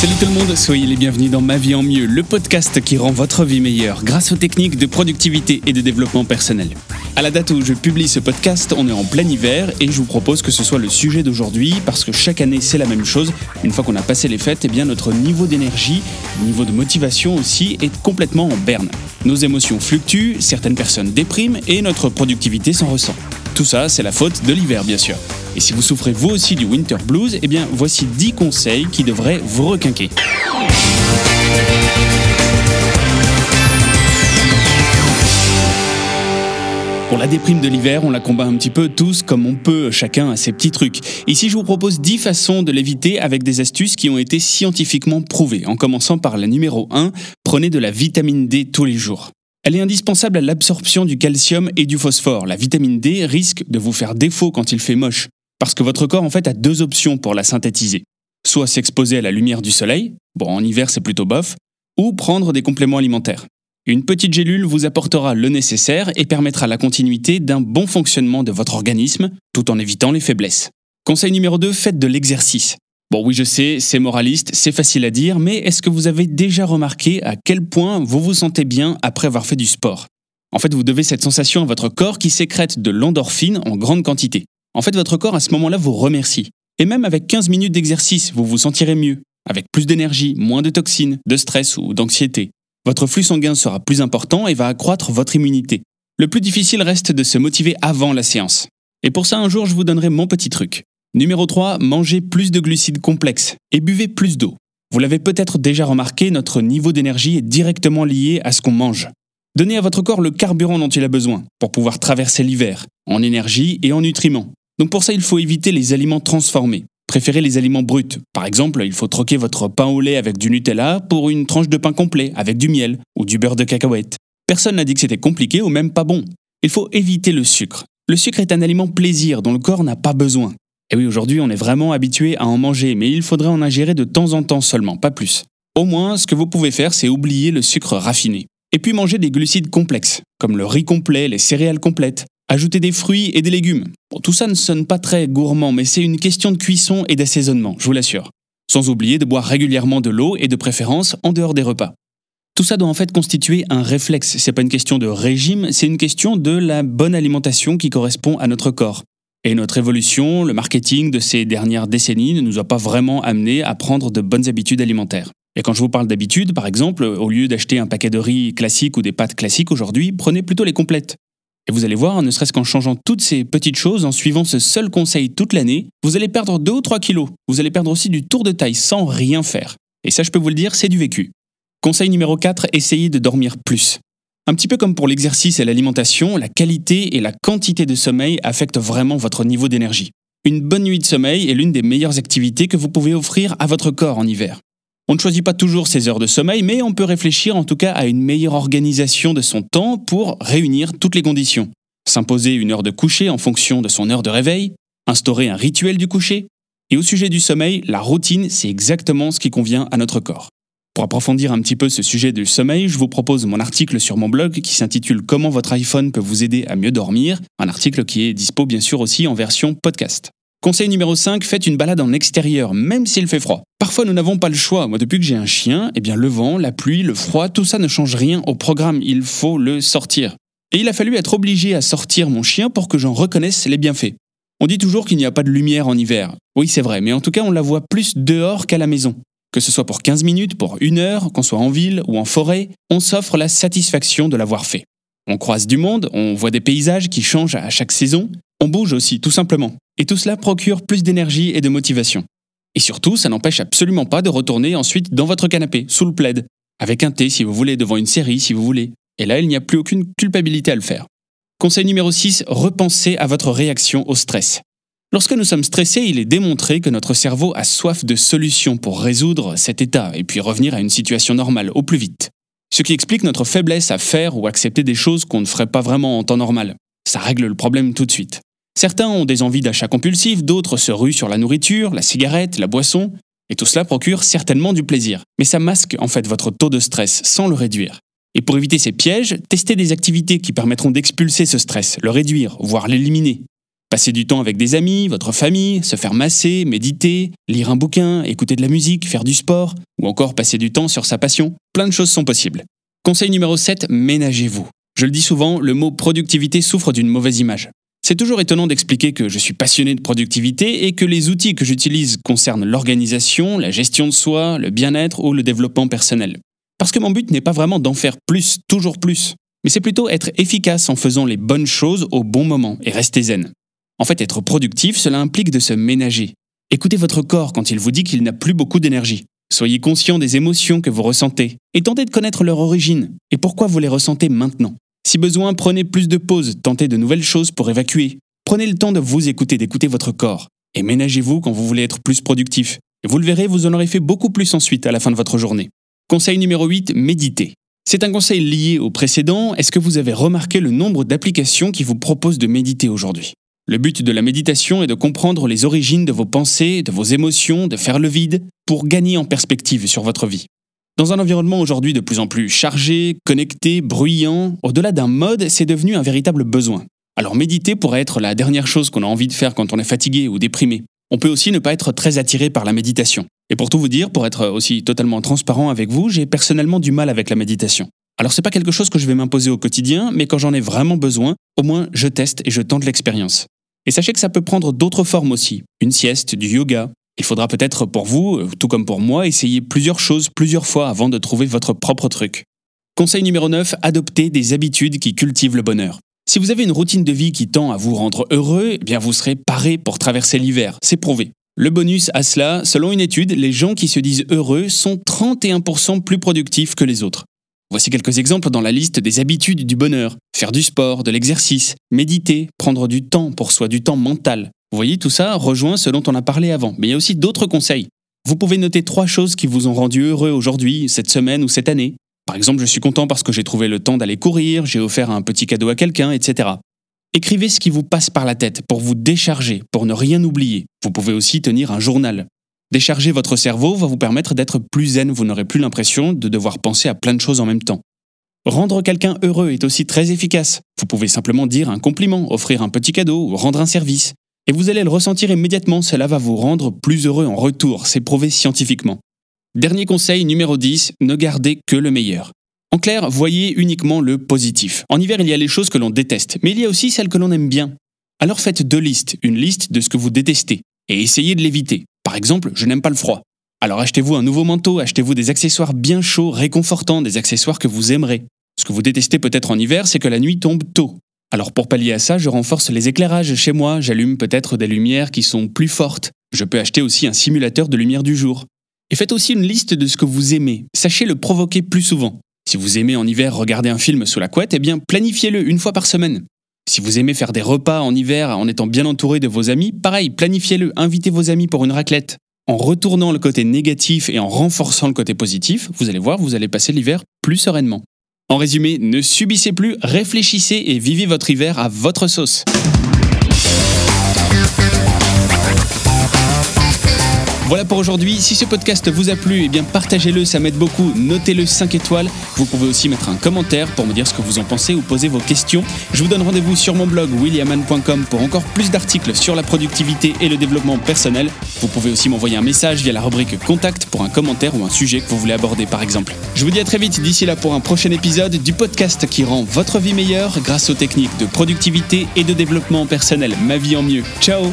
Salut tout le monde, soyez les bienvenus dans Ma vie en mieux, le podcast qui rend votre vie meilleure grâce aux techniques de productivité et de développement personnel. À la date où je publie ce podcast, on est en plein hiver et je vous propose que ce soit le sujet d'aujourd'hui parce que chaque année c'est la même chose. Une fois qu'on a passé les fêtes, eh bien notre niveau d'énergie, niveau de motivation aussi est complètement en berne. Nos émotions fluctuent, certaines personnes dépriment et notre productivité s'en ressent. Tout ça, c'est la faute de l'hiver bien sûr. Et si vous souffrez vous aussi du winter blues, eh bien voici 10 conseils qui devraient vous requinquer. Pour la déprime de l'hiver, on la combat un petit peu tous comme on peut, chacun a ses petits trucs. Ici, je vous propose 10 façons de l'éviter avec des astuces qui ont été scientifiquement prouvées, en commençant par la numéro 1, prenez de la vitamine D tous les jours. Elle est indispensable à l'absorption du calcium et du phosphore. La vitamine D risque de vous faire défaut quand il fait moche, parce que votre corps en fait a deux options pour la synthétiser. Soit s'exposer à la lumière du soleil, bon en hiver c'est plutôt bof, ou prendre des compléments alimentaires. Une petite gélule vous apportera le nécessaire et permettra la continuité d'un bon fonctionnement de votre organisme, tout en évitant les faiblesses. Conseil numéro 2, faites de l'exercice. Bon oui je sais, c'est moraliste, c'est facile à dire, mais est-ce que vous avez déjà remarqué à quel point vous vous sentez bien après avoir fait du sport? En fait, vous devez cette sensation à votre corps qui sécrète de l'endorphine en grande quantité. En fait, votre corps à ce moment-là vous remercie. Et même avec 15 minutes d'exercice, vous vous sentirez mieux, avec plus d'énergie, moins de toxines, de stress ou d'anxiété. Votre flux sanguin sera plus important et va accroître votre immunité. Le plus difficile reste de se motiver avant la séance. Et pour ça, un jour, je vous donnerai mon petit truc. Numéro 3, mangez plus de glucides complexes et buvez plus d'eau. Vous l'avez peut-être déjà remarqué, notre niveau d'énergie est directement lié à ce qu'on mange. Donnez à votre corps le carburant dont il a besoin pour pouvoir traverser l'hiver, en énergie et en nutriments. Donc pour ça, il faut éviter les aliments transformés. Préférez les aliments bruts. Par exemple, il faut troquer votre pain au lait avec du Nutella pour une tranche de pain complet avec du miel ou du beurre de cacahuète. Personne n'a dit que c'était compliqué ou même pas bon. Il faut éviter le sucre. Le sucre est un aliment plaisir dont le corps n'a pas besoin. Et oui, aujourd'hui, on est vraiment habitué à en manger, mais il faudrait en ingérer de temps en temps seulement, pas plus. Au moins, ce que vous pouvez faire, c'est oublier le sucre raffiné. Et puis manger des glucides complexes, comme le riz complet, les céréales complètes. Ajouter des fruits et des légumes. tout ça ne sonne pas très gourmand, mais c'est une question de cuisson et d'assaisonnement, je vous l'assure. Sans oublier de boire régulièrement de l'eau et de préférence en dehors des repas. Tout ça doit en fait constituer un réflexe. C'est pas une question de régime, c'est une question de la bonne alimentation qui correspond à notre corps. Et notre évolution, le marketing de ces dernières décennies ne nous a pas vraiment amené à prendre de bonnes habitudes alimentaires. Et quand je vous parle d'habitude, par exemple, au lieu d'acheter un paquet de riz classique ou des pâtes classiques aujourd'hui, prenez plutôt les complètes. Et vous allez voir, ne serait-ce qu'en changeant toutes ces petites choses, en suivant ce seul conseil toute l'année, vous allez perdre 2 ou 3 kilos. Vous allez perdre aussi du tour de taille sans rien faire. Et ça, je peux vous le dire, c'est du vécu. Conseil numéro 4, essayez de dormir plus. Un petit peu comme pour l'exercice et l'alimentation, la qualité et la quantité de sommeil affectent vraiment votre niveau d'énergie. Une bonne nuit de sommeil est l'une des meilleures activités que vous pouvez offrir à votre corps en hiver. On ne choisit pas toujours ses heures de sommeil, mais on peut réfléchir en tout cas à une meilleure organisation de son temps pour réunir toutes les conditions. S'imposer une heure de coucher en fonction de son heure de réveil, instaurer un rituel du coucher. Et au sujet du sommeil, la routine, c'est exactement ce qui convient à notre corps. Pour approfondir un petit peu ce sujet du sommeil, je vous propose mon article sur mon blog qui s'intitule Comment votre iPhone peut vous aider à mieux dormir, un article qui est dispo bien sûr aussi en version podcast. Conseil numéro 5, faites une balade en extérieur, même s'il fait froid. Parfois, nous n'avons pas le choix. Moi, depuis que j'ai un chien, eh bien, le vent, la pluie, le froid, tout ça ne change rien au programme. Il faut le sortir. Et il a fallu être obligé à sortir mon chien pour que j'en reconnaisse les bienfaits. On dit toujours qu'il n'y a pas de lumière en hiver. Oui, c'est vrai, mais en tout cas, on la voit plus dehors qu'à la maison. Que ce soit pour 15 minutes, pour une heure, qu'on soit en ville ou en forêt, on s'offre la satisfaction de l'avoir fait. On croise du monde, on voit des paysages qui changent à chaque saison, on bouge aussi, tout simplement. Et tout cela procure plus d'énergie et de motivation. Et surtout, ça n'empêche absolument pas de retourner ensuite dans votre canapé, sous le plaid, avec un thé si vous voulez, devant une série si vous voulez. Et là, il n'y a plus aucune culpabilité à le faire. Conseil numéro 6, repensez à votre réaction au stress. Lorsque nous sommes stressés, il est démontré que notre cerveau a soif de solutions pour résoudre cet état et puis revenir à une situation normale au plus vite. Ce qui explique notre faiblesse à faire ou accepter des choses qu'on ne ferait pas vraiment en temps normal. Ça règle le problème tout de suite. Certains ont des envies d'achat compulsifs, d'autres se ruent sur la nourriture, la cigarette, la boisson, et tout cela procure certainement du plaisir. Mais ça masque en fait votre taux de stress sans le réduire. Et pour éviter ces pièges, testez des activités qui permettront d'expulser ce stress, le réduire, voire l'éliminer. Passer du temps avec des amis, votre famille, se faire masser, méditer, lire un bouquin, écouter de la musique, faire du sport, ou encore passer du temps sur sa passion, plein de choses sont possibles. Conseil numéro 7, ménagez-vous. Je le dis souvent, le mot productivité souffre d'une mauvaise image. C'est toujours étonnant d'expliquer que je suis passionné de productivité et que les outils que j'utilise concernent l'organisation, la gestion de soi, le bien-être ou le développement personnel. Parce que mon but n'est pas vraiment d'en faire plus, toujours plus, mais c'est plutôt être efficace en faisant les bonnes choses au bon moment et rester zen. En fait, être productif, cela implique de se ménager. Écoutez votre corps quand il vous dit qu'il n'a plus beaucoup d'énergie. Soyez conscient des émotions que vous ressentez et tentez de connaître leur origine et pourquoi vous les ressentez maintenant? Si besoin, prenez plus de pauses, tentez de nouvelles choses pour évacuer. Prenez le temps de vous écouter, d'écouter votre corps. Et ménagez-vous quand vous voulez être plus productif. Vous le verrez, vous en aurez fait beaucoup plus ensuite à la fin de votre journée. Conseil numéro 8, méditez. C'est un conseil lié au précédent. Est-ce que vous avez remarqué le nombre d'applications qui vous proposent de méditer aujourd'hui? Le but de la méditation est de comprendre les origines de vos pensées, de vos émotions, de faire le vide, pour gagner en perspective sur votre vie. Dans un environnement aujourd'hui de plus en plus chargé, connecté, bruyant, au-delà d'un mode, c'est devenu un véritable besoin. Alors méditer pourrait être la dernière chose qu'on a envie de faire quand on est fatigué ou déprimé. On peut aussi ne pas être très attiré par la méditation. Et pour tout vous dire, pour être aussi totalement transparent avec vous, j'ai personnellement du mal avec la méditation. Alors c'est pas quelque chose que je vais m'imposer au quotidien, mais quand j'en ai vraiment besoin, au moins je teste et je tente l'expérience. Et sachez que ça peut prendre d'autres formes aussi. Une sieste, du yoga, il faudra peut-être pour vous, tout comme pour moi, essayer plusieurs choses plusieurs fois avant de trouver votre propre truc. Conseil numéro 9, adoptez des habitudes qui cultivent le bonheur. Si vous avez une routine de vie qui tend à vous rendre heureux, eh bien vous serez paré pour traverser l'hiver, c'est prouvé. Le bonus à cela, selon une étude, les gens qui se disent heureux sont 31% plus productifs que les autres. Voici quelques exemples dans la liste des habitudes du bonheur. Faire du sport, de l'exercice, méditer, prendre du temps pour soi, du temps mental, vous voyez, tout ça rejoint ce dont on a parlé avant. Mais il y a aussi d'autres conseils. Vous pouvez noter trois choses qui vous ont rendu heureux aujourd'hui, cette semaine ou cette année. Par exemple, je suis content parce que j'ai trouvé le temps d'aller courir, j'ai offert un petit cadeau à quelqu'un, etc. Écrivez ce qui vous passe par la tête pour vous décharger, pour ne rien oublier. Vous pouvez aussi tenir un journal. Décharger votre cerveau va vous permettre d'être plus zen, vous n'aurez plus l'impression de devoir penser à plein de choses en même temps. Rendre quelqu'un heureux est aussi très efficace. Vous pouvez simplement dire un compliment, offrir un petit cadeau ou rendre un service. Et vous allez le ressentir immédiatement, cela va vous rendre plus heureux en retour, c'est prouvé scientifiquement. Dernier conseil numéro 10, ne gardez que le meilleur. En clair, voyez uniquement le positif. En hiver, il y a les choses que l'on déteste, mais il y a aussi celles que l'on aime bien. Alors faites deux listes, une liste de ce que vous détestez, et essayez de l'éviter. Par exemple, je n'aime pas le froid. Alors achetez-vous un nouveau manteau, achetez-vous des accessoires bien chauds, réconfortants, des accessoires que vous aimerez. Ce que vous détestez peut-être en hiver, c'est que la nuit tombe tôt. Alors pour pallier à ça, je renforce les éclairages chez moi, j'allume peut-être des lumières qui sont plus fortes. Je peux acheter aussi un simulateur de lumière du jour. Et faites aussi une liste de ce que vous aimez. Sachez le provoquer plus souvent. Si vous aimez en hiver regarder un film sous la couette, eh bien planifiez-le une fois par semaine. Si vous aimez faire des repas en hiver en étant bien entouré de vos amis, pareil, planifiez-le, invitez vos amis pour une raclette. En retournant le côté négatif et en renforçant le côté positif, vous allez voir, vous allez passer l'hiver plus sereinement. En résumé, ne subissez plus, réfléchissez et vivez votre hiver à votre sauce. Voilà pour aujourd'hui. Si ce podcast vous a plu, eh bien partagez-le, ça m'aide beaucoup. Notez-le 5 étoiles. Vous pouvez aussi mettre un commentaire pour me dire ce que vous en pensez ou poser vos questions. Je vous donne rendez-vous sur mon blog williaman.com pour encore plus d'articles sur la productivité et le développement personnel. Vous pouvez aussi m'envoyer un message via la rubrique contact pour un commentaire ou un sujet que vous voulez aborder par exemple. Je vous dis à très vite d'ici là pour un prochain épisode du podcast qui rend votre vie meilleure grâce aux techniques de productivité et de développement personnel. Ma vie en mieux. Ciao